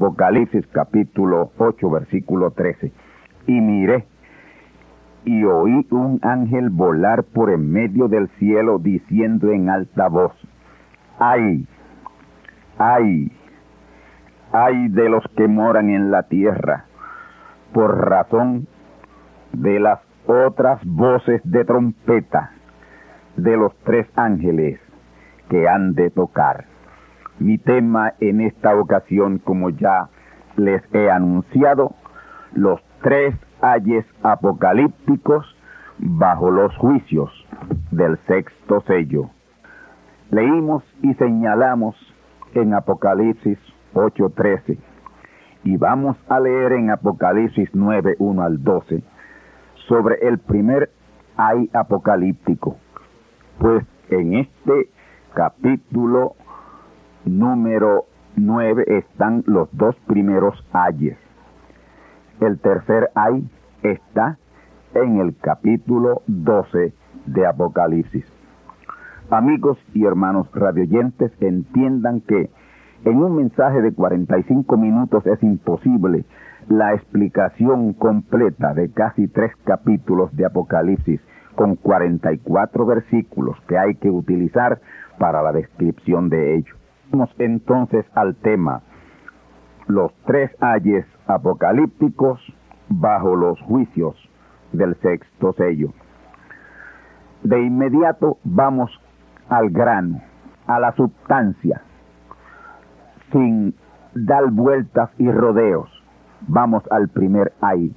Apocalipsis capítulo 8 versículo 13. Y miré y oí un ángel volar por en medio del cielo diciendo en alta voz, ay, ay, ay de los que moran en la tierra, por razón de las otras voces de trompeta de los tres ángeles que han de tocar. Mi tema en esta ocasión, como ya les he anunciado, los tres ayes apocalípticos bajo los juicios del sexto sello. Leímos y señalamos en Apocalipsis 8:13 y vamos a leer en Apocalipsis 9, 1 al 12 sobre el primer ay apocalíptico, pues en este capítulo número 9 están los dos primeros ayes. El tercer ay está en el capítulo 12 de Apocalipsis. Amigos y hermanos radioyentes, entiendan que en un mensaje de 45 minutos es imposible la explicación completa de casi tres capítulos de Apocalipsis con 44 versículos que hay que utilizar para la descripción de ello. Vamos entonces al tema, los tres ayes apocalípticos bajo los juicios del sexto sello. De inmediato vamos al grano, a la sustancia, sin dar vueltas y rodeos. Vamos al primer ay,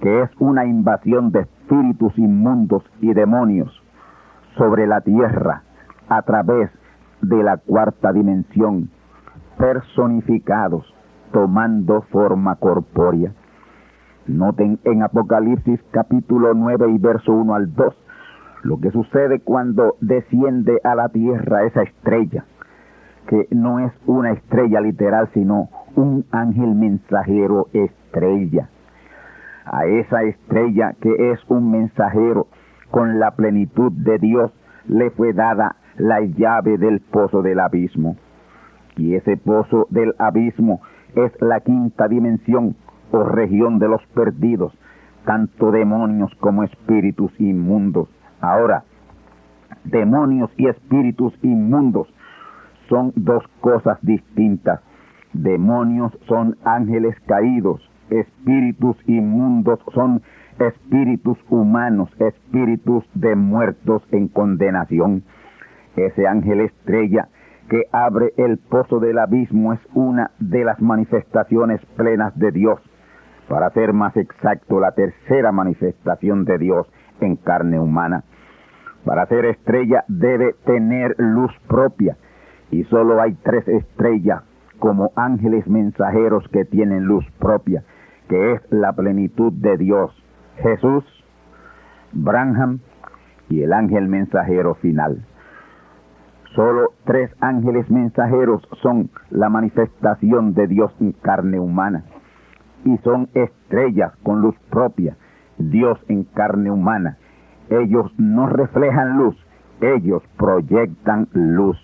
que es una invasión de espíritus inmundos y demonios sobre la tierra a través de la cuarta dimensión, personificados, tomando forma corpórea. Noten en Apocalipsis capítulo 9 y verso 1 al 2 lo que sucede cuando desciende a la tierra esa estrella, que no es una estrella literal, sino un ángel mensajero estrella. A esa estrella que es un mensajero con la plenitud de Dios le fue dada la llave del pozo del abismo. Y ese pozo del abismo es la quinta dimensión o región de los perdidos, tanto demonios como espíritus inmundos. Ahora, demonios y espíritus inmundos son dos cosas distintas. Demonios son ángeles caídos, espíritus inmundos son espíritus humanos, espíritus de muertos en condenación. Ese ángel estrella que abre el pozo del abismo es una de las manifestaciones plenas de Dios. Para ser más exacto, la tercera manifestación de Dios en carne humana. para ser estrella debe tener luz propia. Y solo hay tres estrellas como ángeles mensajeros que tienen luz propia, que es la plenitud de Dios, Jesús, Branham y el ángel mensajero final. Solo tres ángeles mensajeros son la manifestación de Dios en carne humana y son estrellas con luz propia, Dios en carne humana. Ellos no reflejan luz, ellos proyectan luz.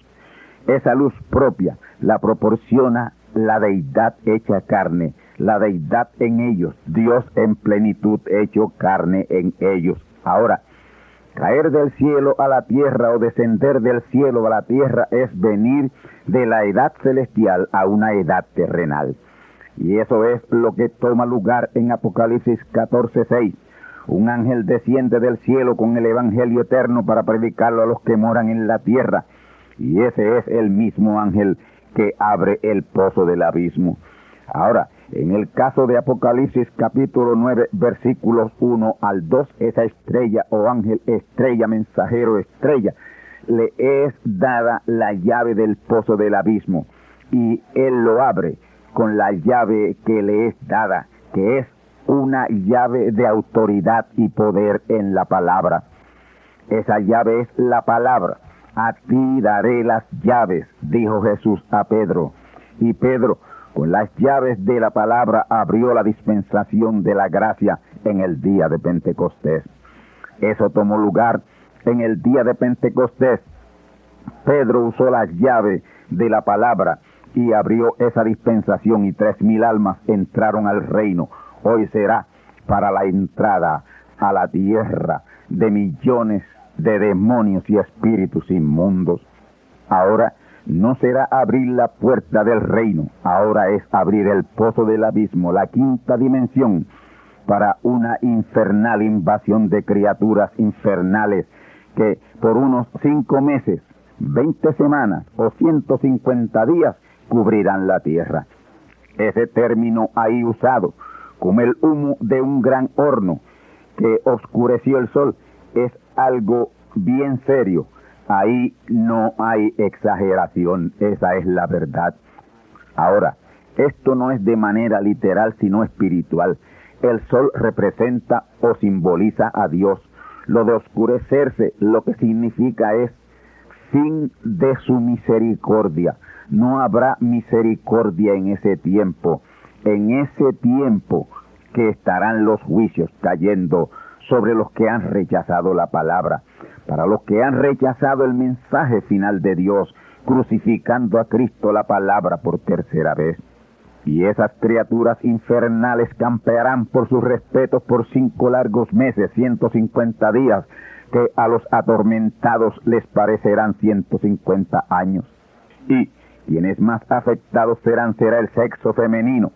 Esa luz propia la proporciona la deidad hecha carne, la deidad en ellos, Dios en plenitud hecho carne en ellos. Ahora, caer del cielo a la tierra o descender del cielo a la tierra es venir de la edad celestial a una edad terrenal. Y eso es lo que toma lugar en Apocalipsis 14:6. Un ángel desciende del cielo con el Evangelio eterno para predicarlo a los que moran en la tierra. Y ese es el mismo ángel que abre el pozo del abismo. Ahora, en el caso de Apocalipsis capítulo 9 versículos 1 al 2, esa estrella o ángel, estrella, mensajero, estrella, le es dada la llave del pozo del abismo y él lo abre con la llave que le es dada, que es una llave de autoridad y poder en la palabra. Esa llave es la palabra. A ti daré las llaves, dijo Jesús a Pedro. Y Pedro, con las llaves de la palabra, abrió la dispensación de la gracia en el día de Pentecostés. Eso tomó lugar en el día de Pentecostés. Pedro usó las llaves de la palabra y abrió esa dispensación y tres mil almas entraron al reino. Hoy será para la entrada a la tierra de millones de demonios y espíritus inmundos. Ahora no será abrir la puerta del reino, ahora es abrir el pozo del abismo, la quinta dimensión, para una infernal invasión de criaturas infernales que por unos cinco meses, veinte semanas o ciento cincuenta días cubrirán la tierra. Ese término ahí usado, como el humo de un gran horno que oscureció el sol, es algo bien serio. Ahí no hay exageración, esa es la verdad. Ahora, esto no es de manera literal, sino espiritual. El sol representa o simboliza a Dios. Lo de oscurecerse lo que significa es fin de su misericordia. No habrá misericordia en ese tiempo. En ese tiempo que estarán los juicios cayendo sobre los que han rechazado la palabra, para los que han rechazado el mensaje final de Dios, crucificando a Cristo la palabra por tercera vez. Y esas criaturas infernales campearán por sus respetos por cinco largos meses, 150 días, que a los atormentados les parecerán 150 años. Y quienes más afectados serán será el sexo femenino,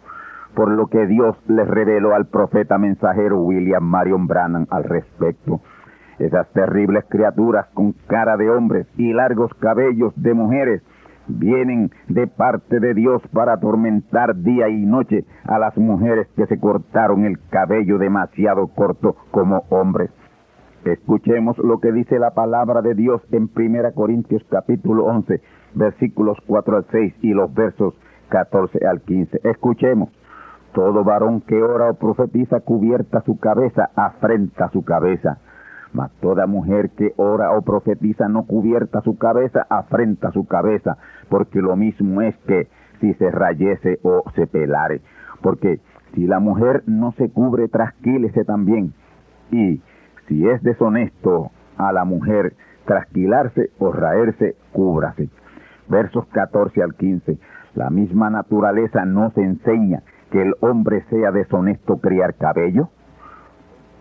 por lo que Dios les reveló al profeta mensajero William Marion Brannan al respecto. Esas terribles criaturas con cara de hombres y largos cabellos de mujeres vienen de parte de Dios para atormentar día y noche a las mujeres que se cortaron el cabello demasiado corto como hombres. Escuchemos lo que dice la palabra de Dios en 1 Corintios capítulo 11, versículos 4 al 6 y los versos 14 al 15. Escuchemos. Todo varón que ora o profetiza cubierta su cabeza, afrenta su cabeza. Mas toda mujer que ora o profetiza no cubierta su cabeza, afrenta su cabeza, porque lo mismo es que si se rayese o se pelare. Porque si la mujer no se cubre, trasquílese también. Y si es deshonesto a la mujer trasquilarse o raerse, cúbrase. Versos 14 al 15. La misma naturaleza no se enseña que el hombre sea deshonesto criar cabello?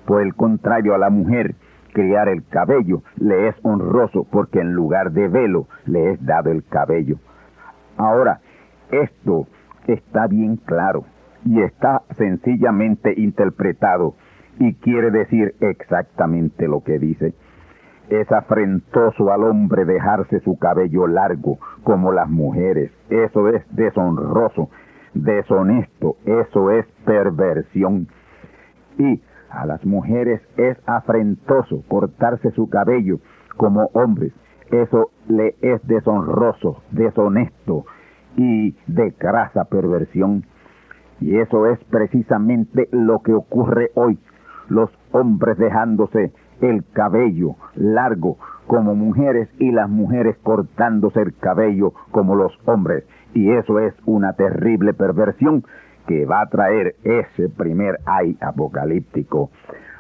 Por el contrario, a la mujer criar el cabello le es honroso porque en lugar de velo le es dado el cabello. Ahora, esto está bien claro y está sencillamente interpretado y quiere decir exactamente lo que dice. Es afrentoso al hombre dejarse su cabello largo como las mujeres. Eso es deshonroso deshonesto, eso es perversión. Y a las mujeres es afrentoso cortarse su cabello como hombres. Eso le es deshonroso, deshonesto y de grasa perversión. Y eso es precisamente lo que ocurre hoy. Los hombres dejándose el cabello largo como mujeres y las mujeres cortándose el cabello como los hombres. Y eso es una terrible perversión que va a traer ese primer ay apocalíptico.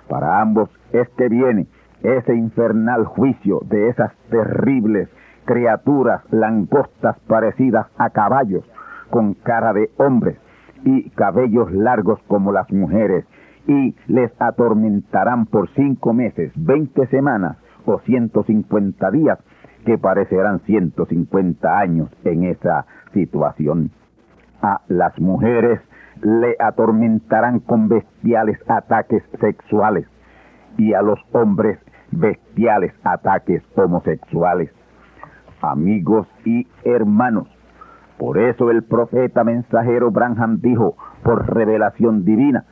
Para ambos es que viene ese infernal juicio de esas terribles criaturas langostas parecidas a caballos, con cara de hombres y cabellos largos como las mujeres, y les atormentarán por cinco meses, veinte semanas o ciento cincuenta días, que parecerán ciento cincuenta años en esa situación. A las mujeres le atormentarán con bestiales ataques sexuales y a los hombres bestiales ataques homosexuales. Amigos y hermanos, por eso el profeta mensajero Branham dijo, por revelación divina,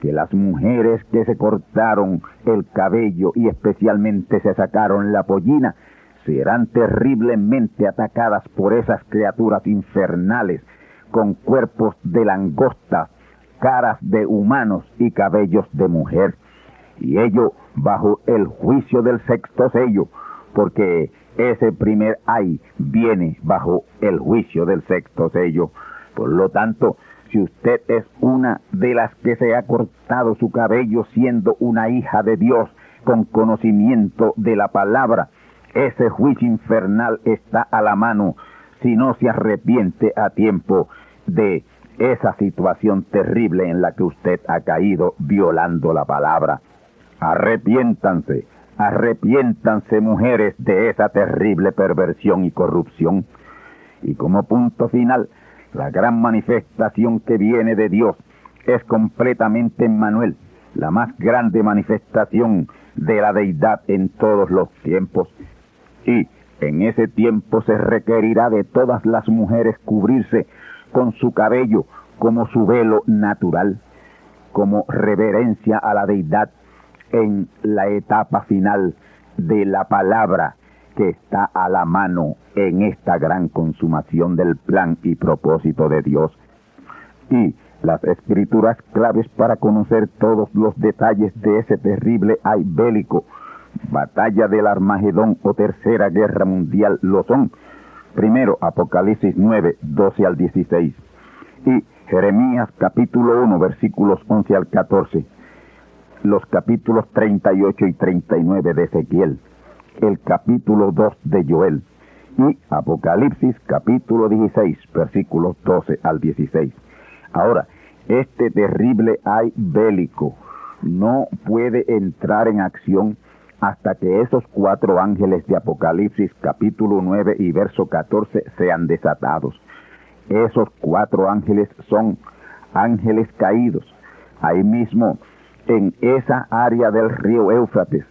que las mujeres que se cortaron el cabello y especialmente se sacaron la pollina, serán terriblemente atacadas por esas criaturas infernales con cuerpos de langosta, caras de humanos y cabellos de mujer. Y ello bajo el juicio del sexto sello, porque ese primer ay viene bajo el juicio del sexto sello. Por lo tanto, si usted es una de las que se ha cortado su cabello siendo una hija de Dios con conocimiento de la palabra, ese juicio infernal está a la mano si no se arrepiente a tiempo de esa situación terrible en la que usted ha caído violando la palabra. Arrepiéntanse, arrepiéntanse mujeres de esa terrible perversión y corrupción. Y como punto final, la gran manifestación que viene de Dios es completamente Manuel, la más grande manifestación de la deidad en todos los tiempos. Y en ese tiempo se requerirá de todas las mujeres cubrirse con su cabello como su velo natural, como reverencia a la deidad en la etapa final de la palabra que está a la mano en esta gran consumación del plan y propósito de Dios. Y las escrituras claves para conocer todos los detalles de ese terrible ay bélico, batalla del Armagedón o Tercera Guerra Mundial lo son Primero, Apocalipsis 9, 12 al 16. Y Jeremías capítulo 1, versículos 11 al 14. Los capítulos 38 y 39 de Ezequiel. El capítulo 2 de Joel. Y Apocalipsis capítulo 16, versículos 12 al 16. Ahora, este terrible ay bélico no puede entrar en acción hasta que esos cuatro ángeles de Apocalipsis capítulo 9 y verso 14 sean desatados. Esos cuatro ángeles son ángeles caídos. Ahí mismo, en esa área del río Éufrates,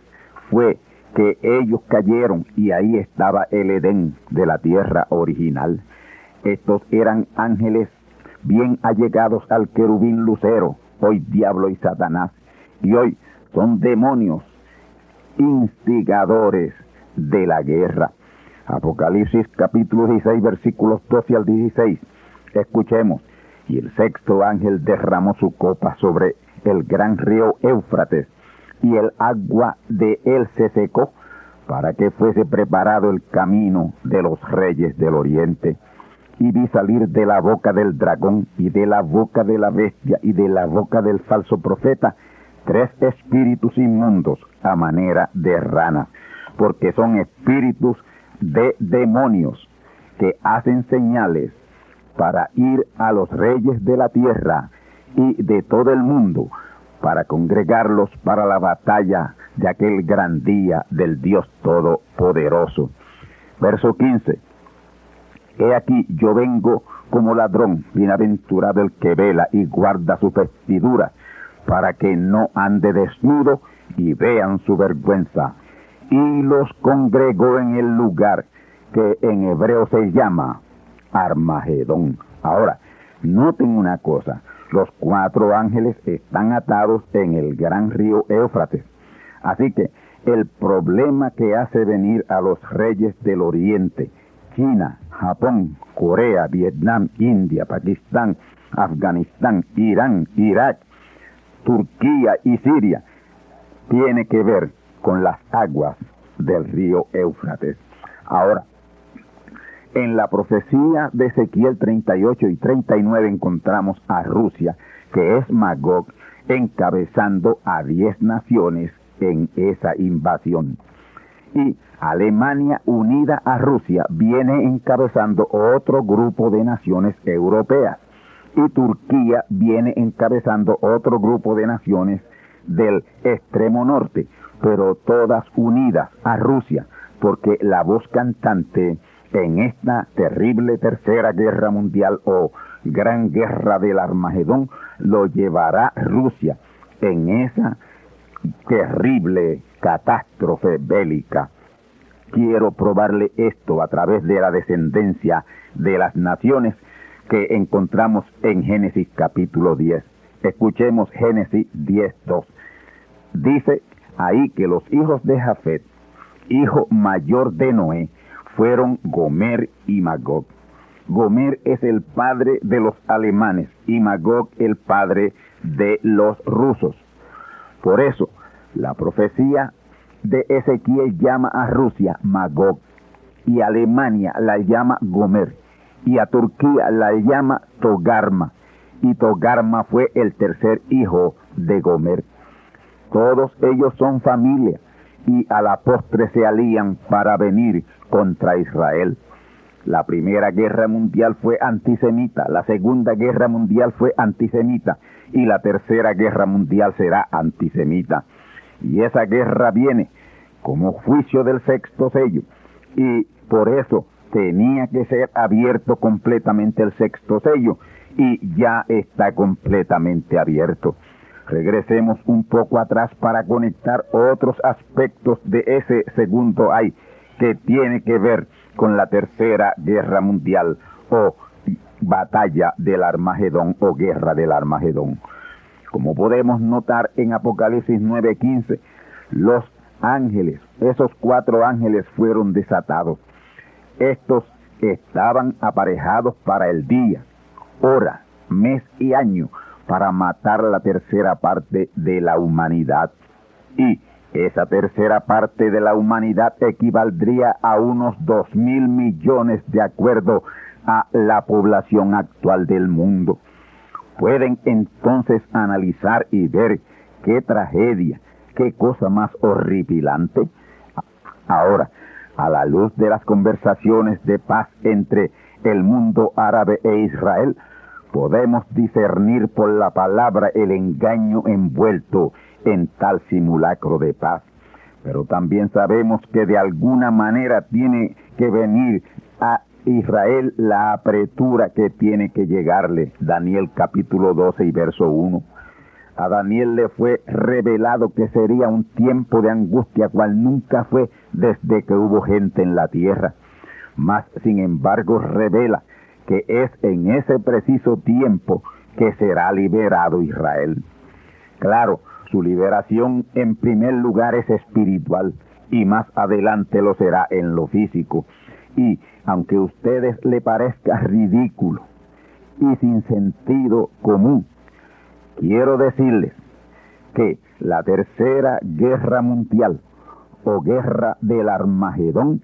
fue que ellos cayeron y ahí estaba el Edén de la tierra original. Estos eran ángeles bien allegados al querubín lucero, hoy diablo y Satanás, y hoy son demonios instigadores de la guerra. Apocalipsis capítulo 16 versículos 12 al 16. Escuchemos. Y el sexto ángel derramó su copa sobre el gran río Éufrates, y el agua de él se secó, para que fuese preparado el camino de los reyes del oriente. Y vi salir de la boca del dragón, y de la boca de la bestia, y de la boca del falso profeta, tres espíritus inmundos a manera de ranas, porque son espíritus de demonios que hacen señales para ir a los reyes de la tierra y de todo el mundo para congregarlos para la batalla de aquel gran día del Dios Todopoderoso. Verso 15. He aquí yo vengo como ladrón, bienaventurado el que vela y guarda su vestidura, para que no ande desnudo y vean su vergüenza. Y los congregó en el lugar que en hebreo se llama Armagedón. Ahora, noten una cosa, los cuatro ángeles están atados en el gran río Éufrates. Así que el problema que hace venir a los reyes del Oriente, China, Japón, Corea, Vietnam, India, Pakistán, Afganistán, Irán, Irak, Turquía y Siria, tiene que ver con las aguas del río Éufrates. Ahora, en la profecía de Ezequiel 38 y 39 encontramos a Rusia, que es Magog, encabezando a diez naciones en esa invasión. Y Alemania unida a Rusia viene encabezando otro grupo de naciones europeas. Y Turquía viene encabezando otro grupo de naciones del extremo norte, pero todas unidas a Rusia, porque la voz cantante en esta terrible tercera guerra mundial o gran guerra del Armagedón lo llevará Rusia en esa terrible catástrofe bélica. Quiero probarle esto a través de la descendencia de las naciones que encontramos en Génesis capítulo 10. Escuchemos Génesis 10.2. Dice ahí que los hijos de Jafet, hijo mayor de Noé, fueron Gomer y Magog. Gomer es el padre de los alemanes y Magog el padre de los rusos. Por eso, la profecía de Ezequiel llama a Rusia Magog y Alemania la llama Gomer y a Turquía la llama Togarma y Togarma fue el tercer hijo de Gomer. Todos ellos son familia y a la postre se alían para venir contra Israel. La primera guerra mundial fue antisemita, la segunda guerra mundial fue antisemita y la tercera guerra mundial será antisemita. Y esa guerra viene como juicio del sexto sello y por eso tenía que ser abierto completamente el sexto sello y ya está completamente abierto. Regresemos un poco atrás para conectar otros aspectos de ese segundo ay que tiene que ver con la tercera guerra mundial o batalla del Armagedón o guerra del Armagedón. Como podemos notar en Apocalipsis 9:15, los ángeles, esos cuatro ángeles fueron desatados. Estos estaban aparejados para el día, hora, mes y año para matar la tercera parte de la humanidad. Y esa tercera parte de la humanidad equivaldría a unos dos mil millones de acuerdo a la población actual del mundo. Pueden entonces analizar y ver qué tragedia, qué cosa más horripilante. Ahora, a la luz de las conversaciones de paz entre el mundo árabe e Israel, podemos discernir por la palabra el engaño envuelto en tal simulacro de paz. Pero también sabemos que de alguna manera tiene que venir a Israel la apretura que tiene que llegarle. Daniel capítulo 12 y verso 1. A Daniel le fue revelado que sería un tiempo de angustia cual nunca fue desde que hubo gente en la tierra. Mas, sin embargo, revela que es en ese preciso tiempo que será liberado Israel. Claro, su liberación en primer lugar es espiritual y más adelante lo será en lo físico. Y aunque a ustedes le parezca ridículo y sin sentido común, quiero decirles que la tercera guerra mundial o guerra del Armagedón,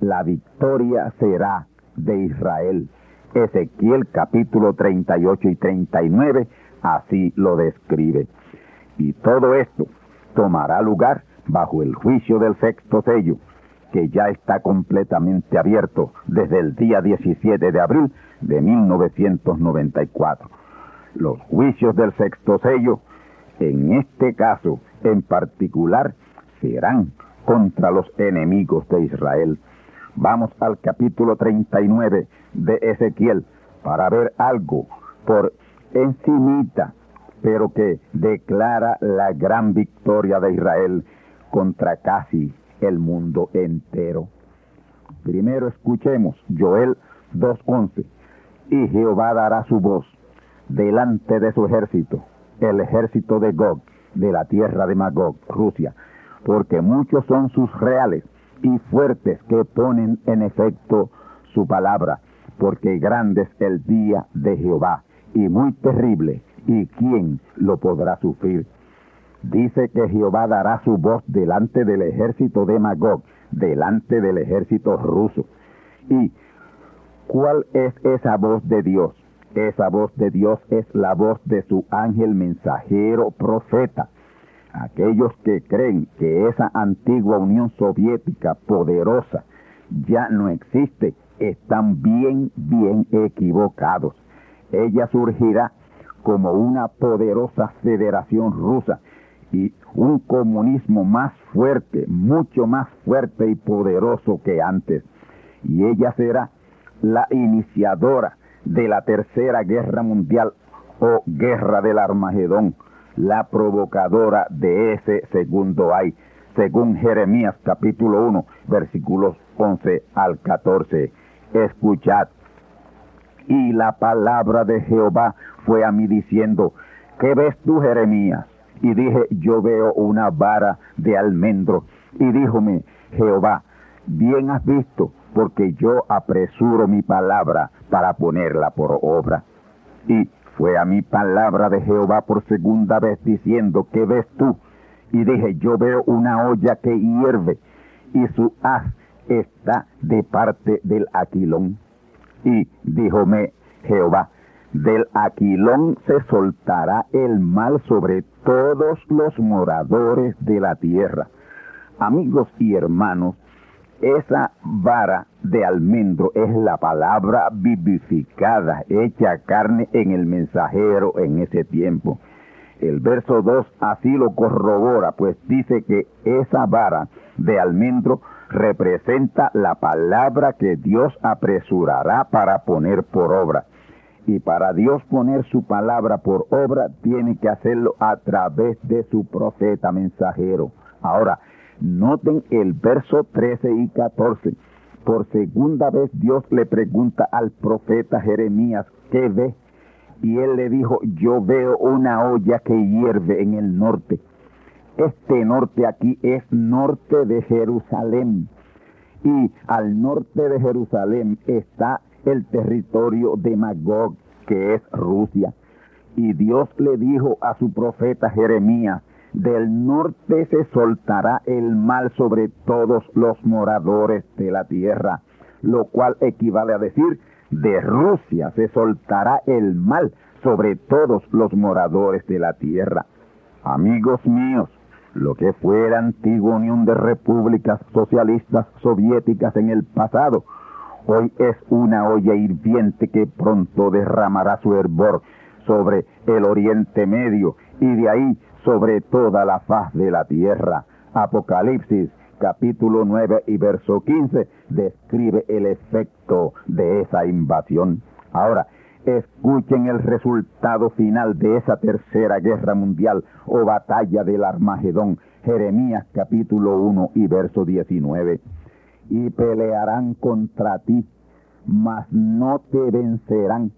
la victoria será de Israel. Ezequiel capítulo 38 y 39 así lo describe. Y todo esto tomará lugar bajo el juicio del sexto sello, que ya está completamente abierto desde el día 17 de abril de 1994. Los juicios del sexto sello, en este caso en particular, serán contra los enemigos de Israel. Vamos al capítulo 39 de Ezequiel para ver algo por encimita pero que declara la gran victoria de Israel contra casi el mundo entero. Primero escuchemos Joel 2.11. Y Jehová dará su voz delante de su ejército, el ejército de Gog, de la tierra de Magog, Rusia. Porque muchos son sus reales y fuertes que ponen en efecto su palabra, porque grande es el día de Jehová y muy terrible, y quién lo podrá sufrir. Dice que Jehová dará su voz delante del ejército de Magog, delante del ejército ruso. ¿Y cuál es esa voz de Dios? Esa voz de Dios es la voz de su ángel mensajero profeta. Aquellos que creen que esa antigua Unión Soviética poderosa ya no existe, están bien, bien equivocados. Ella surgirá como una poderosa federación rusa y un comunismo más fuerte, mucho más fuerte y poderoso que antes. Y ella será la iniciadora de la Tercera Guerra Mundial o Guerra del Armagedón, la provocadora de ese segundo ay, según Jeremías capítulo 1, versículos 11 al 14. Escuchad. Y la palabra de Jehová fue a mí diciendo, ¿qué ves tú, Jeremías? Y dije, yo veo una vara de almendro. Y díjome, Jehová, bien has visto, porque yo apresuro mi palabra para ponerla por obra. Y fue a mi palabra de Jehová por segunda vez diciendo, ¿qué ves tú? Y dije, yo veo una olla que hierve y su haz está de parte del aquilón. Y díjome Jehová, del aquilón se soltará el mal sobre todos los moradores de la tierra. Amigos y hermanos, esa vara de almendro es la palabra vivificada, hecha carne en el mensajero en ese tiempo. El verso 2 así lo corrobora, pues dice que esa vara de almendro representa la palabra que Dios apresurará para poner por obra. Y para Dios poner su palabra por obra, tiene que hacerlo a través de su profeta mensajero. Ahora, noten el verso 13 y 14. Por segunda vez Dios le pregunta al profeta Jeremías, ¿qué ve? Y él le dijo, yo veo una olla que hierve en el norte. Este norte aquí es norte de Jerusalén. Y al norte de Jerusalén está el territorio de Magog, que es Rusia. Y Dios le dijo a su profeta Jeremías, del norte se soltará el mal sobre todos los moradores de la tierra, lo cual equivale a decir, de Rusia se soltará el mal sobre todos los moradores de la tierra. Amigos míos, lo que fue la antigua Unión de Repúblicas Socialistas Soviéticas en el pasado, hoy es una olla hirviente que pronto derramará su hervor sobre el Oriente Medio y de ahí sobre toda la faz de la tierra. Apocalipsis capítulo 9 y verso 15 describe el efecto de esa invasión. Ahora, escuchen el resultado final de esa tercera guerra mundial o batalla del Armagedón. Jeremías capítulo 1 y verso 19 y pelearán contra ti, mas no te vencerán,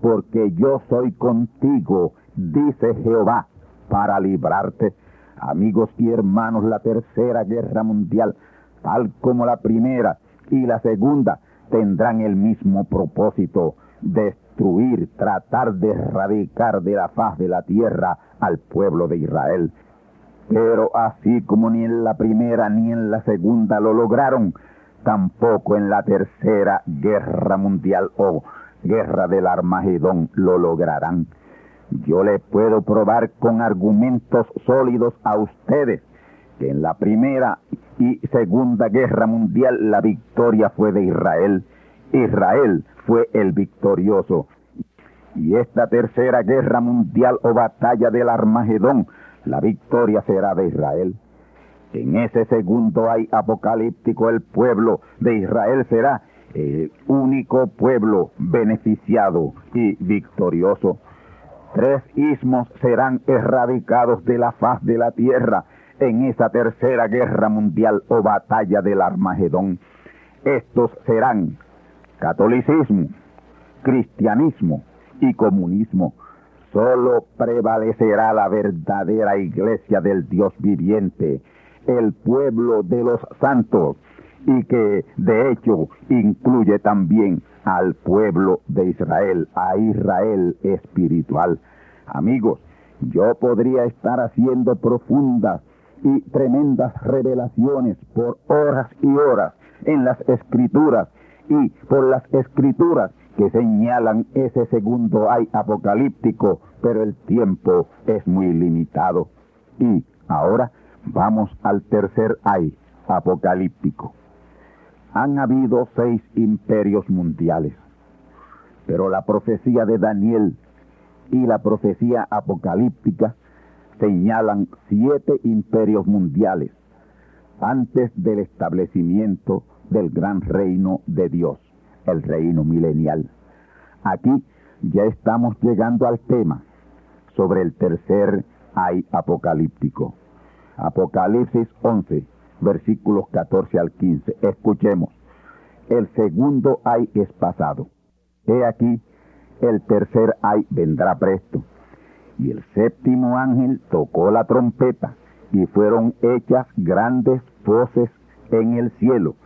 porque yo soy contigo, dice Jehová, para librarte. Amigos y hermanos, la tercera guerra mundial, tal como la primera y la segunda, tendrán el mismo propósito, destruir, tratar de erradicar de la faz de la tierra al pueblo de Israel. Pero así como ni en la primera ni en la segunda lo lograron, tampoco en la tercera guerra mundial o guerra del Armagedón lo lograrán. Yo le puedo probar con argumentos sólidos a ustedes que en la primera y segunda guerra mundial la victoria fue de Israel. Israel fue el victorioso. Y esta tercera guerra mundial o batalla del Armagedón, la victoria será de Israel. En ese segundo hay apocalíptico el pueblo de Israel será el único pueblo beneficiado y victorioso. Tres ismos serán erradicados de la faz de la tierra en esa tercera guerra mundial o batalla del Armagedón. Estos serán catolicismo, cristianismo y comunismo. Solo prevalecerá la verdadera iglesia del Dios viviente el pueblo de los santos y que de hecho incluye también al pueblo de Israel, a Israel espiritual. Amigos, yo podría estar haciendo profundas y tremendas revelaciones por horas y horas en las escrituras y por las escrituras que señalan ese segundo ay apocalíptico, pero el tiempo es muy limitado. Y ahora vamos al tercer ay apocalíptico. Han habido seis imperios mundiales, pero la profecía de Daniel y la profecía apocalíptica señalan siete imperios mundiales antes del establecimiento del gran reino de Dios, el reino milenial. Aquí ya estamos llegando al tema sobre el tercer ay apocalíptico. Apocalipsis 11, versículos 14 al 15. Escuchemos. El segundo ay es pasado. He aquí, el tercer ay vendrá presto. Y el séptimo ángel tocó la trompeta y fueron hechas grandes voces en el cielo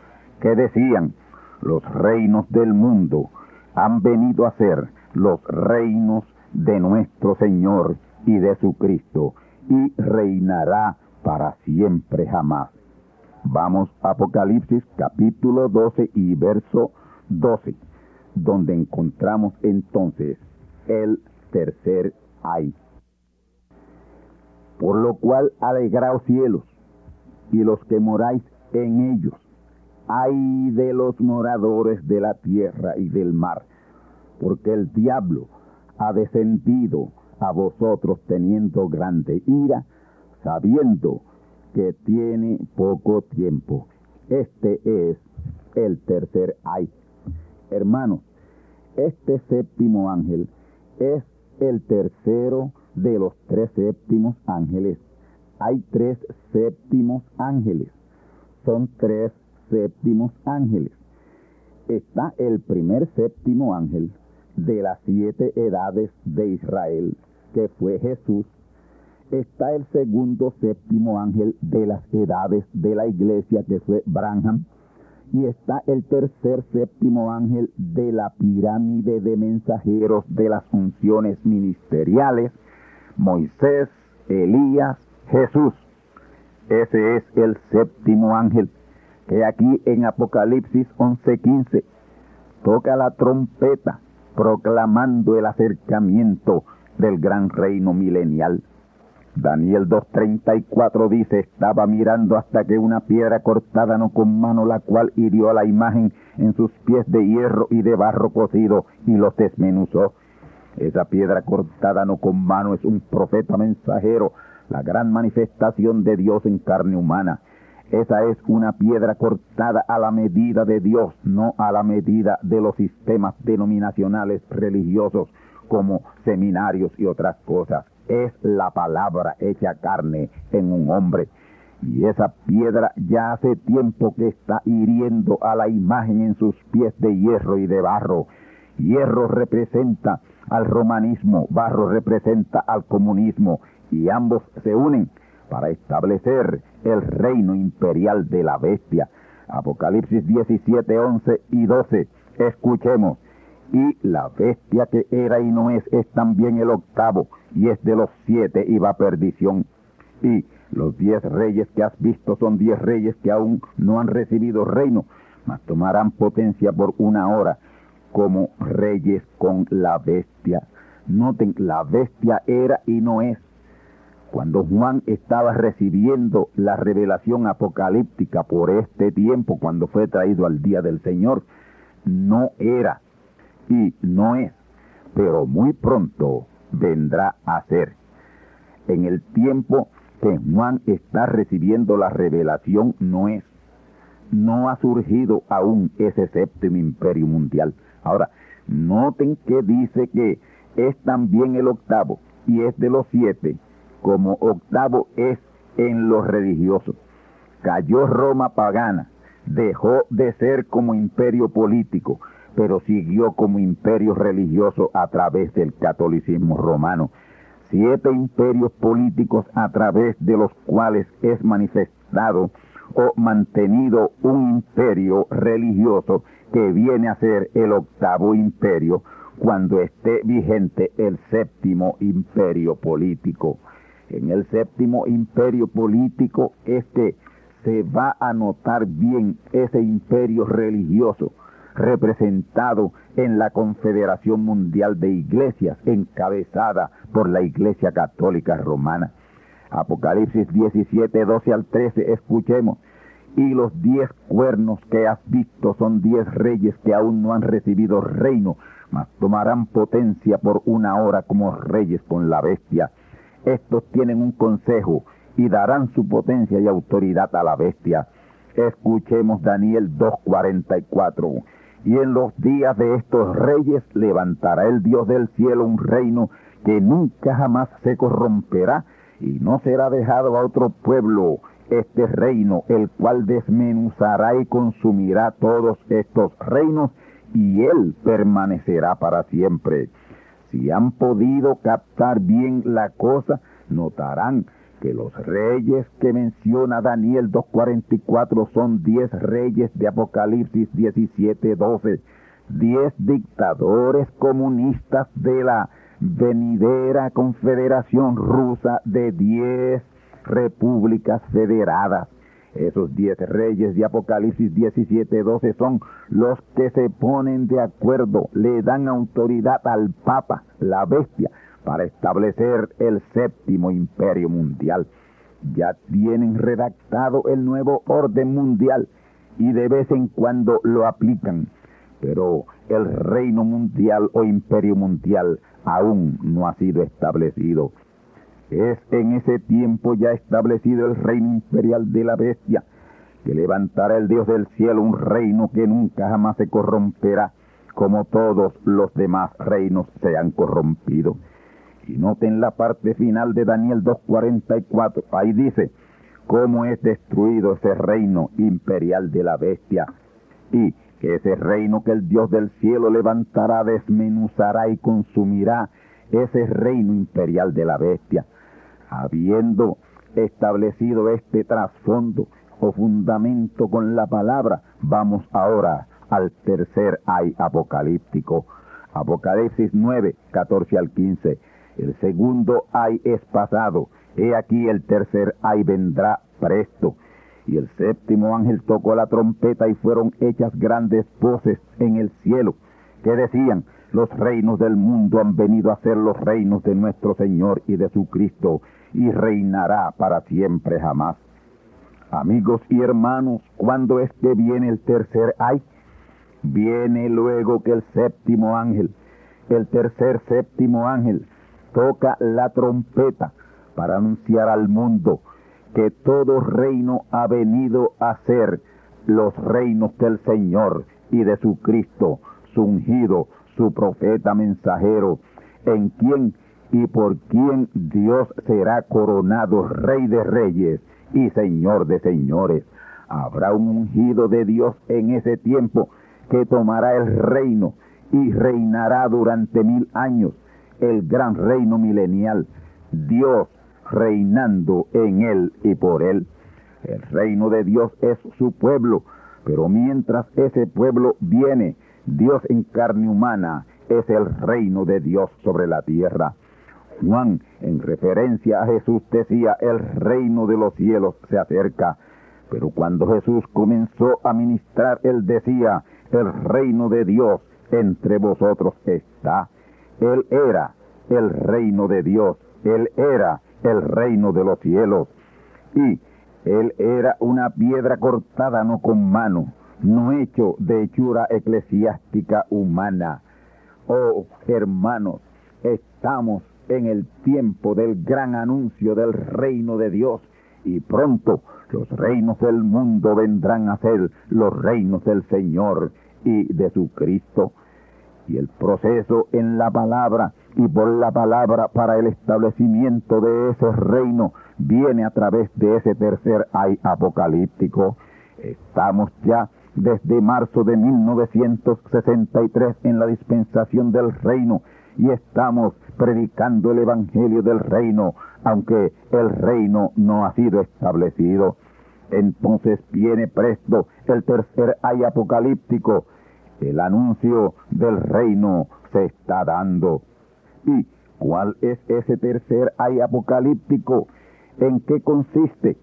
que decían, los reinos del mundo han venido a ser los reinos de nuestro Señor y de su Cristo, y reinará para siempre jamás. Vamos a Apocalipsis capítulo 12 y verso 12, donde encontramos entonces el tercer ay. Por lo cual alegraos cielos y los que moráis en ellos. Ay de los moradores de la tierra y del mar, porque el diablo ha descendido a vosotros teniendo grande ira, sabiendo que tiene poco tiempo. Este es el tercer ay. Hermanos, este séptimo ángel es el tercero de los tres séptimos ángeles. Hay tres séptimos ángeles. Son tres séptimos ángeles. Está el primer séptimo ángel de las siete edades de Israel, que fue Jesús. Está el segundo séptimo ángel de las edades de la iglesia, que fue Branham. Y está el tercer séptimo ángel de la pirámide de mensajeros de las funciones ministeriales, Moisés, Elías, Jesús. Ese es el séptimo ángel que aquí en Apocalipsis 11:15 toca la trompeta proclamando el acercamiento del gran reino milenial. Daniel 2.34 dice, estaba mirando hasta que una piedra cortada no con mano, la cual hirió a la imagen en sus pies de hierro y de barro cocido y los desmenuzó. Esa piedra cortada no con mano es un profeta mensajero, la gran manifestación de Dios en carne humana. Esa es una piedra cortada a la medida de Dios, no a la medida de los sistemas denominacionales religiosos como seminarios y otras cosas. Es la palabra hecha carne en un hombre. Y esa piedra ya hace tiempo que está hiriendo a la imagen en sus pies de hierro y de barro. Hierro representa al romanismo, barro representa al comunismo y ambos se unen para establecer el reino imperial de la bestia. Apocalipsis 17, 11 y 12. Escuchemos. Y la bestia que era y no es es también el octavo, y es de los siete y va a perdición. Y los diez reyes que has visto son diez reyes que aún no han recibido reino, mas tomarán potencia por una hora como reyes con la bestia. Noten, la bestia era y no es cuando Juan estaba recibiendo la revelación apocalíptica por este tiempo, cuando fue traído al día del Señor, no era y no es, pero muy pronto vendrá a ser. En el tiempo que Juan está recibiendo la revelación, no es. No ha surgido aún ese séptimo imperio mundial. Ahora, noten que dice que es también el octavo y es de los siete como octavo es en los religiosos. Cayó Roma pagana, dejó de ser como imperio político, pero siguió como imperio religioso a través del catolicismo romano. Siete imperios políticos a través de los cuales es manifestado o mantenido un imperio religioso que viene a ser el octavo imperio cuando esté vigente el séptimo imperio político. En el séptimo imperio político es que se va a notar bien ese imperio religioso representado en la Confederación Mundial de Iglesias, encabezada por la Iglesia Católica Romana. Apocalipsis 17, 12 al 13, escuchemos. Y los diez cuernos que has visto son diez reyes que aún no han recibido reino, mas tomarán potencia por una hora como reyes con la bestia. Estos tienen un consejo y darán su potencia y autoridad a la bestia. Escuchemos Daniel 2.44. Y en los días de estos reyes levantará el Dios del cielo un reino que nunca jamás se corromperá y no será dejado a otro pueblo este reino, el cual desmenuzará y consumirá todos estos reinos y él permanecerá para siempre. Si han podido captar bien la cosa, notarán que los reyes que menciona Daniel 2.44 son diez reyes de Apocalipsis 17.12, diez dictadores comunistas de la venidera confederación rusa de diez repúblicas federadas. Esos diez reyes de Apocalipsis 17.12 son los que se ponen de acuerdo, le dan autoridad al Papa, la bestia, para establecer el séptimo imperio mundial. Ya tienen redactado el nuevo orden mundial y de vez en cuando lo aplican, pero el reino mundial o imperio mundial aún no ha sido establecido. Es en ese tiempo ya establecido el reino imperial de la bestia, que levantará el Dios del cielo un reino que nunca jamás se corromperá, como todos los demás reinos se han corrompido. Y noten la parte final de Daniel 2.44. Ahí dice, cómo es destruido ese reino imperial de la bestia. Y que ese reino que el Dios del cielo levantará, desmenuzará y consumirá ese reino imperial de la bestia. Habiendo establecido este trasfondo o fundamento con la palabra, vamos ahora al tercer ay apocalíptico. Apocalipsis 9, 14 al 15. El segundo ay es pasado. He aquí el tercer ay vendrá presto. Y el séptimo ángel tocó la trompeta y fueron hechas grandes voces en el cielo, que decían, los reinos del mundo han venido a ser los reinos de nuestro Señor y de su Cristo, y reinará para siempre jamás. Amigos y hermanos, cuando es que viene el tercer ay? Viene luego que el séptimo ángel, el tercer séptimo ángel, toca la trompeta para anunciar al mundo que todo reino ha venido a ser los reinos del Señor y de su Cristo, su ungido, su profeta mensajero, en quien y por quien Dios será coronado Rey de Reyes y Señor de Señores. Habrá un ungido de Dios en ese tiempo que tomará el reino y reinará durante mil años el gran reino milenial, Dios reinando en él y por él. El reino de Dios es su pueblo, pero mientras ese pueblo viene, Dios en carne humana es el reino de Dios sobre la tierra. Juan, en referencia a Jesús, decía, el reino de los cielos se acerca. Pero cuando Jesús comenzó a ministrar, él decía, el reino de Dios entre vosotros está. Él era el reino de Dios, Él era el reino de los cielos. Y Él era una piedra cortada no con mano, no hecho de hechura eclesiástica humana. Oh, hermanos, estamos en el tiempo del gran anuncio del reino de Dios y pronto los reinos del mundo vendrán a ser los reinos del Señor y de su Cristo. Y el proceso en la palabra y por la palabra para el establecimiento de ese reino viene a través de ese tercer ay apocalíptico. Estamos ya desde marzo de 1963 en la dispensación del reino y estamos predicando el Evangelio del reino, aunque el reino no ha sido establecido. Entonces viene presto el tercer ay apocalíptico. El anuncio del reino se está dando. ¿Y cuál es ese tercer ay apocalíptico? ¿En qué consiste?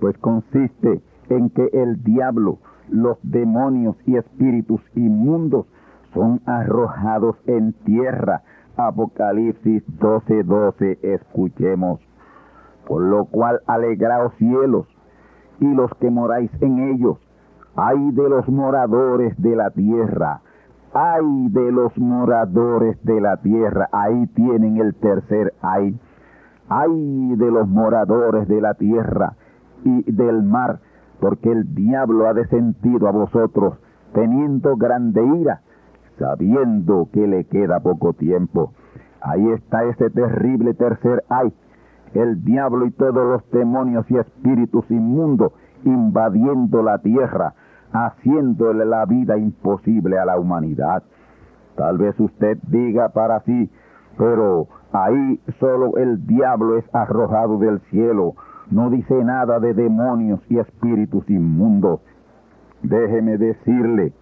Pues consiste en que el diablo, los demonios y espíritus inmundos son arrojados en tierra. Apocalipsis 12:12, 12, escuchemos. Por lo cual alegraos cielos y los que moráis en ellos. Ay de los moradores de la tierra, ay de los moradores de la tierra. Ahí tienen el tercer ay. Ay de los moradores de la tierra y del mar, porque el diablo ha descendido a vosotros, teniendo grande ira, sabiendo que le queda poco tiempo. Ahí está ese terrible tercer ay el diablo y todos los demonios y espíritus inmundos invadiendo la tierra, haciéndole la vida imposible a la humanidad. Tal vez usted diga para sí, pero ahí solo el diablo es arrojado del cielo, no dice nada de demonios y espíritus inmundos. Déjeme decirle,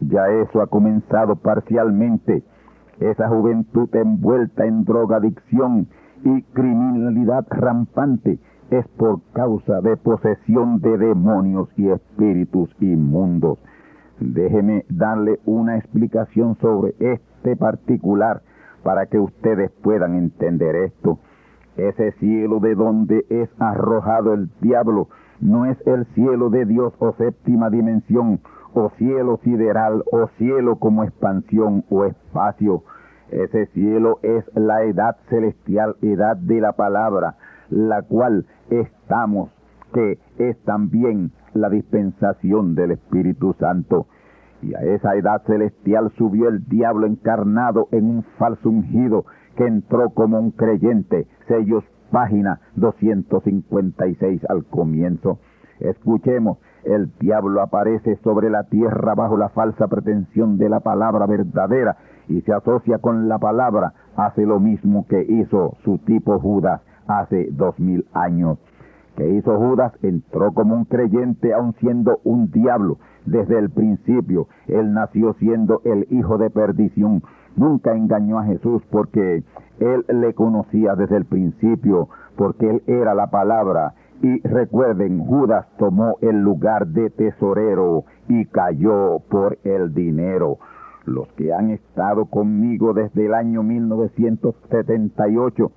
ya eso ha comenzado parcialmente. Esa juventud envuelta en drogadicción y criminalidad rampante es por causa de posesión de demonios y espíritus inmundos. Déjeme darle una explicación sobre este particular para que ustedes puedan entender esto. Ese cielo de donde es arrojado el diablo no es el cielo de Dios o séptima dimensión, o cielo sideral, o cielo como expansión o espacio ese cielo es la edad celestial, edad de la palabra, la cual estamos, que es también la dispensación del Espíritu Santo. Y a esa edad celestial subió el diablo encarnado en un falso ungido que entró como un creyente. Sellos, página 256 al comienzo. Escuchemos, el diablo aparece sobre la tierra bajo la falsa pretensión de la palabra verdadera y se asocia con la palabra, hace lo mismo que hizo su tipo Judas hace dos mil años. Que hizo Judas entró como un creyente aun siendo un diablo. Desde el principio, él nació siendo el hijo de perdición. Nunca engañó a Jesús porque él le conocía desde el principio, porque él era la palabra. Y recuerden, Judas tomó el lugar de tesorero y cayó por el dinero. Los que han estado conmigo desde el año 1978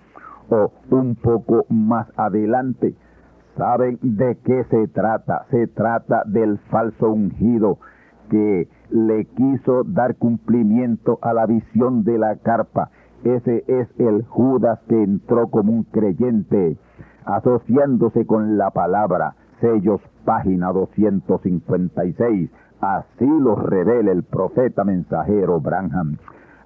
o un poco más adelante saben de qué se trata. Se trata del falso ungido que le quiso dar cumplimiento a la visión de la carpa. Ese es el Judas que entró como un creyente, asociándose con la palabra. Sellos, página 256 Así lo revela el profeta mensajero Branham.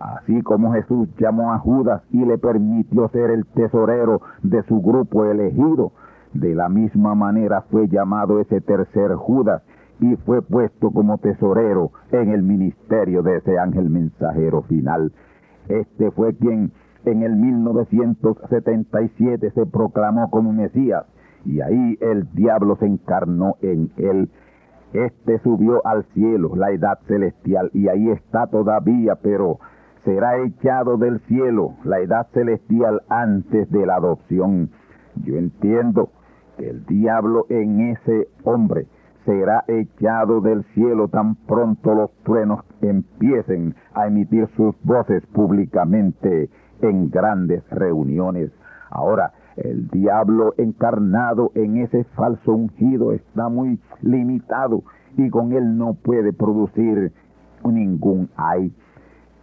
Así como Jesús llamó a Judas y le permitió ser el tesorero de su grupo elegido, de la misma manera fue llamado ese tercer Judas y fue puesto como tesorero en el ministerio de ese ángel mensajero final. Este fue quien en el 1977 se proclamó como Mesías y ahí el diablo se encarnó en él este subió al cielo, la edad celestial, y ahí está todavía, pero será echado del cielo, la edad celestial, antes de la adopción. Yo entiendo que el diablo en ese hombre será echado del cielo tan pronto los truenos empiecen a emitir sus voces públicamente en grandes reuniones. Ahora, el diablo encarnado en ese falso ungido está muy limitado y con él no puede producir ningún ay.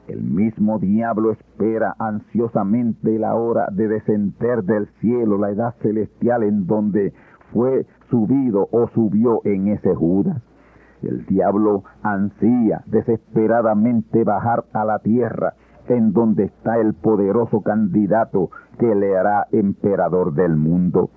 El mismo diablo espera ansiosamente la hora de descender del cielo, la edad celestial en donde fue subido o subió en ese Judas. El diablo ansía desesperadamente bajar a la tierra en donde está el poderoso candidato que le hará emperador del mundo.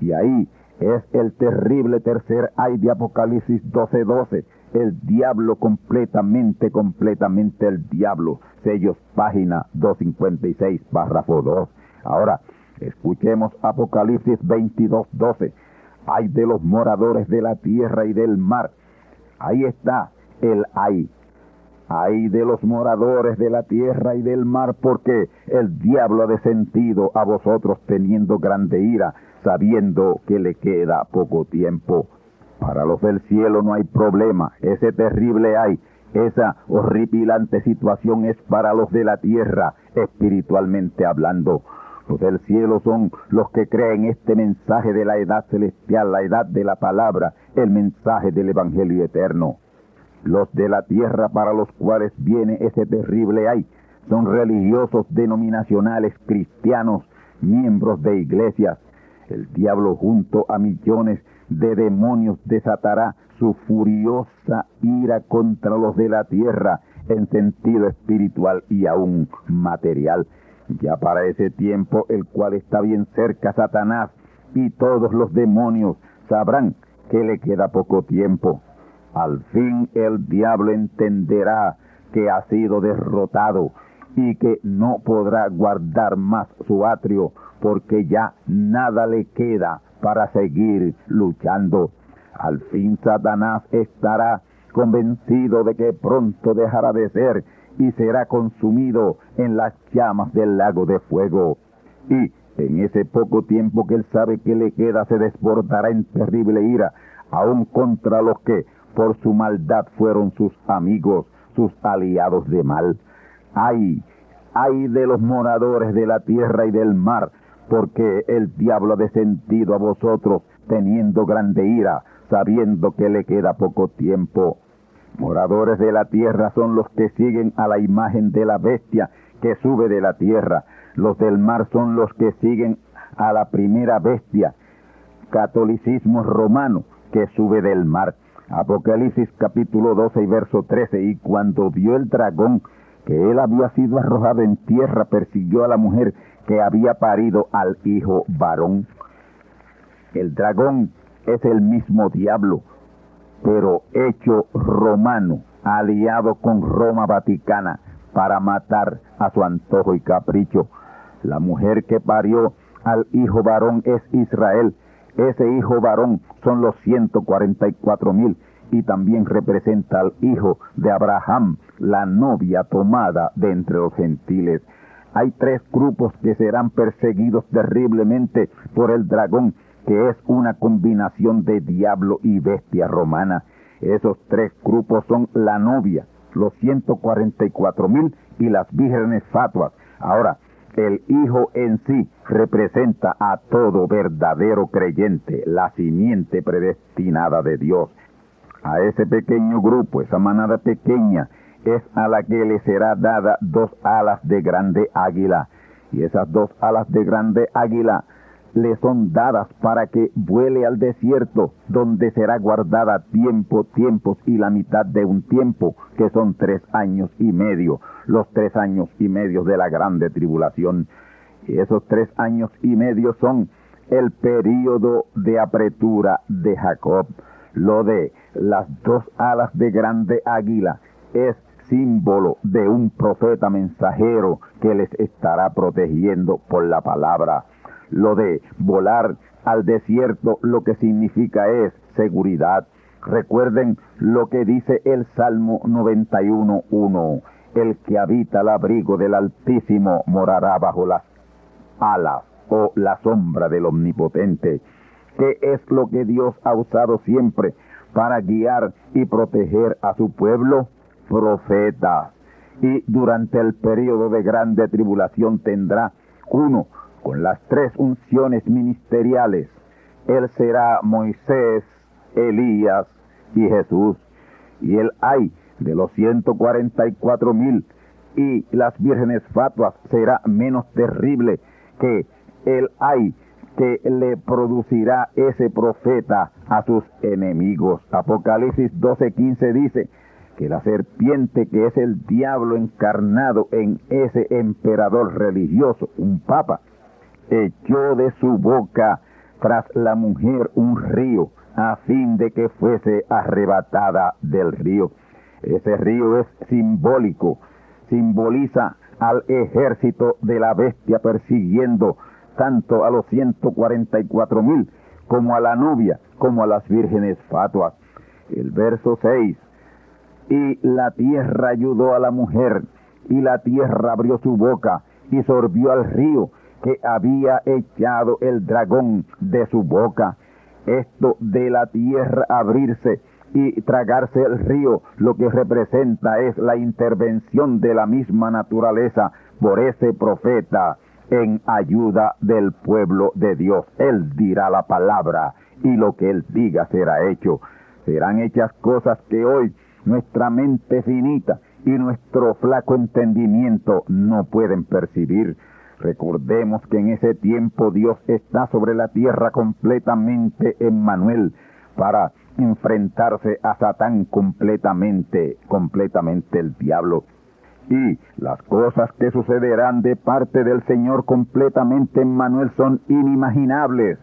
Y ahí es el terrible tercer ay de Apocalipsis 12:12, el diablo completamente, completamente el diablo. Sellos, página 256, párrafo 2. Ahora, escuchemos Apocalipsis 22:12. Hay de los moradores de la tierra y del mar. Ahí está el hay. Hay de los moradores de la tierra y del mar, porque el diablo ha descendido a vosotros teniendo grande ira, sabiendo que le queda poco tiempo. Para los del cielo no hay problema, ese terrible hay, esa horripilante situación es para los de la tierra, espiritualmente hablando. Los del cielo son los que creen este mensaje de la edad celestial, la edad de la palabra, el mensaje del Evangelio eterno. Los de la tierra para los cuales viene ese terrible ay son religiosos denominacionales cristianos, miembros de iglesias. El diablo junto a millones de demonios desatará su furiosa ira contra los de la tierra en sentido espiritual y aún material. Ya para ese tiempo, el cual está bien cerca, Satanás y todos los demonios sabrán que le queda poco tiempo. Al fin el diablo entenderá que ha sido derrotado y que no podrá guardar más su atrio porque ya nada le queda para seguir luchando. Al fin Satanás estará convencido de que pronto dejará de ser y será consumido en las llamas del lago de fuego. Y en ese poco tiempo que él sabe que le queda se desbordará en terrible ira, aun contra los que por su maldad fueron sus amigos, sus aliados de mal. Ay, ay de los moradores de la tierra y del mar, porque el diablo ha descendido a vosotros teniendo grande ira, sabiendo que le queda poco tiempo. Moradores de la tierra son los que siguen a la imagen de la bestia que sube de la tierra. Los del mar son los que siguen a la primera bestia, catolicismo romano, que sube del mar. Apocalipsis capítulo 12 y verso 13. Y cuando vio el dragón que él había sido arrojado en tierra, persiguió a la mujer que había parido al hijo varón. El dragón es el mismo diablo, pero hecho romano, aliado con Roma Vaticana para matar a su antojo y capricho. La mujer que parió al hijo varón es Israel. Ese hijo varón son los 144 mil y también representa al hijo de Abraham, la novia tomada de entre los gentiles. Hay tres grupos que serán perseguidos terriblemente por el dragón que es una combinación de diablo y bestia romana. Esos tres grupos son la novia, los 144 mil y las vírgenes fatuas. Ahora, el Hijo en sí representa a todo verdadero creyente, la simiente predestinada de Dios. A ese pequeño grupo, esa manada pequeña, es a la que le será dada dos alas de grande águila. Y esas dos alas de grande águila le son dadas para que vuele al desierto, donde será guardada tiempo, tiempos y la mitad de un tiempo, que son tres años y medio, los tres años y medio de la grande tribulación. Y esos tres años y medio son el período de apretura de Jacob. Lo de las dos alas de grande águila es símbolo de un profeta mensajero que les estará protegiendo por la palabra. Lo de volar al desierto lo que significa es seguridad. Recuerden lo que dice el Salmo 91.1. El que habita el abrigo del Altísimo morará bajo las alas o la sombra del Omnipotente. ¿Qué es lo que Dios ha usado siempre para guiar y proteger a su pueblo? Profetas. Y durante el periodo de grande tribulación tendrá uno con las tres unciones ministeriales. Él será Moisés, Elías y Jesús. Y el ay de los 144 mil y las vírgenes fatuas será menos terrible que el ay que le producirá ese profeta a sus enemigos. Apocalipsis 12:15 dice que la serpiente que es el diablo encarnado en ese emperador religioso, un papa, echó de su boca tras la mujer un río, a fin de que fuese arrebatada del río. Ese río es simbólico, simboliza al ejército de la bestia persiguiendo tanto a los 144 mil como a la novia, como a las vírgenes fatuas. El verso 6. Y la tierra ayudó a la mujer, y la tierra abrió su boca, y sorbió al río que había echado el dragón de su boca. Esto de la tierra abrirse y tragarse el río, lo que representa es la intervención de la misma naturaleza por ese profeta en ayuda del pueblo de Dios. Él dirá la palabra y lo que él diga será hecho. Serán hechas cosas que hoy nuestra mente finita y nuestro flaco entendimiento no pueden percibir. Recordemos que en ese tiempo Dios está sobre la tierra completamente en Manuel para enfrentarse a Satán completamente, completamente el diablo. Y las cosas que sucederán de parte del Señor completamente en Manuel son inimaginables,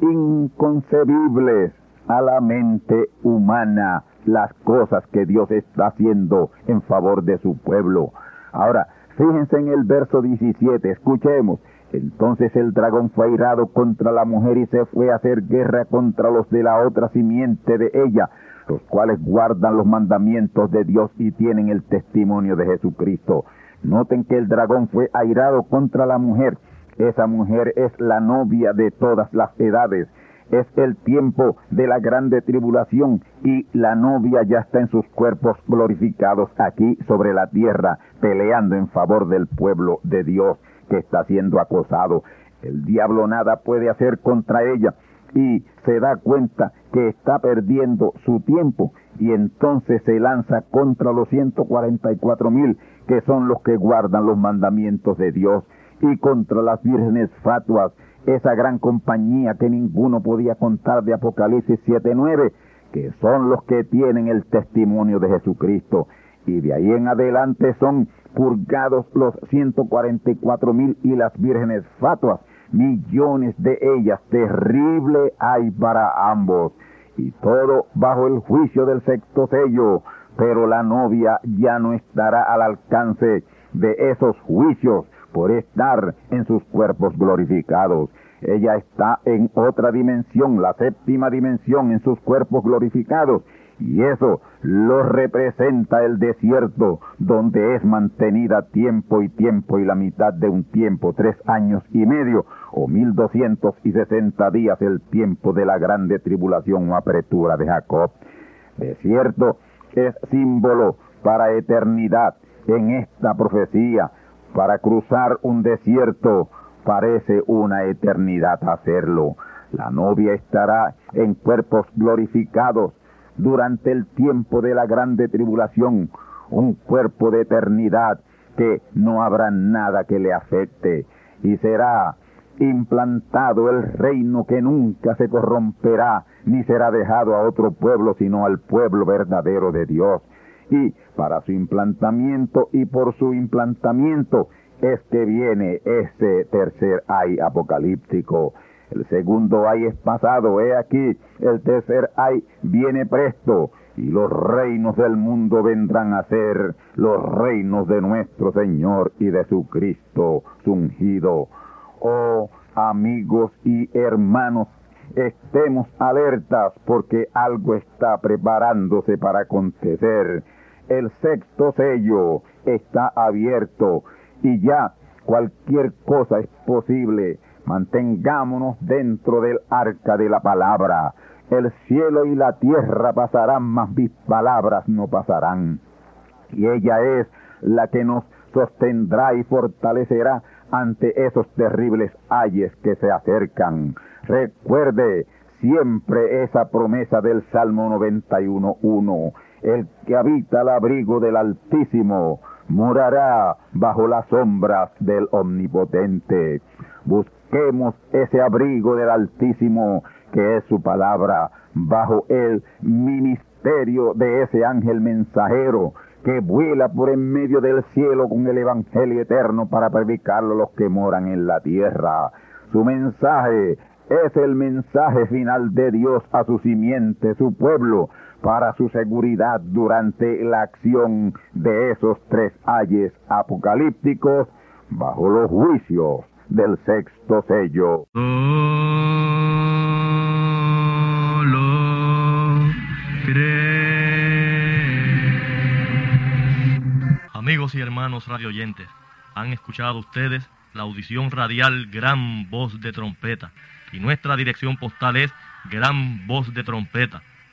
inconcebibles a la mente humana las cosas que Dios está haciendo en favor de su pueblo. Ahora, fíjense en el verso 17, escuchemos. Entonces el dragón fue airado contra la mujer y se fue a hacer guerra contra los de la otra simiente de ella, los cuales guardan los mandamientos de Dios y tienen el testimonio de Jesucristo. Noten que el dragón fue airado contra la mujer. Esa mujer es la novia de todas las edades. Es el tiempo de la grande tribulación y la novia ya está en sus cuerpos glorificados aquí sobre la tierra, peleando en favor del pueblo de Dios que está siendo acosado. El diablo nada puede hacer contra ella y se da cuenta que está perdiendo su tiempo y entonces se lanza contra los 144 mil que son los que guardan los mandamientos de Dios y contra las vírgenes fatuas, esa gran compañía que ninguno podía contar de Apocalipsis 7.9, que son los que tienen el testimonio de Jesucristo. Y de ahí en adelante son purgados los 144 mil y las vírgenes fatuas, millones de ellas, terrible hay para ambos, y todo bajo el juicio del sexto sello, pero la novia ya no estará al alcance de esos juicios por estar en sus cuerpos glorificados. Ella está en otra dimensión, la séptima dimensión, en sus cuerpos glorificados, y eso lo representa el desierto, donde es mantenida tiempo y tiempo y la mitad de un tiempo, tres años y medio, o mil doscientos y sesenta días, el tiempo de la grande tribulación o apretura de Jacob. Desierto es símbolo para eternidad en esta profecía. Para cruzar un desierto parece una eternidad hacerlo. La novia estará en cuerpos glorificados durante el tiempo de la grande tribulación, un cuerpo de eternidad que no habrá nada que le afecte y será implantado el reino que nunca se corromperá ni será dejado a otro pueblo sino al pueblo verdadero de Dios. Y para su implantamiento y por su implantamiento es que viene ese tercer ay apocalíptico. El segundo ay es pasado, he aquí, el tercer ay viene presto, y los reinos del mundo vendrán a ser los reinos de nuestro Señor y de su Cristo, ungido. Oh amigos y hermanos, estemos alertas porque algo está preparándose para acontecer. El sexto sello está abierto y ya cualquier cosa es posible Mantengámonos dentro del arca de la palabra. El cielo y la tierra pasarán, mas mis palabras no pasarán. Y ella es la que nos sostendrá y fortalecerá ante esos terribles ayes que se acercan. Recuerde siempre esa promesa del Salmo 91.1. El que habita al abrigo del Altísimo morará bajo las sombras del Omnipotente. Busquemos ese abrigo del Altísimo, que es su palabra, bajo el ministerio de ese ángel mensajero que vuela por en medio del cielo con el Evangelio eterno para predicarlo a los que moran en la tierra. Su mensaje es el mensaje final de Dios a su simiente, su pueblo, para su seguridad durante la acción de esos tres ayes apocalípticos bajo los juicios del sexto sello. Solo. Amigos y hermanos radioyentes, han escuchado ustedes la audición radial Gran Voz de Trompeta y nuestra dirección postal es Gran Voz de Trompeta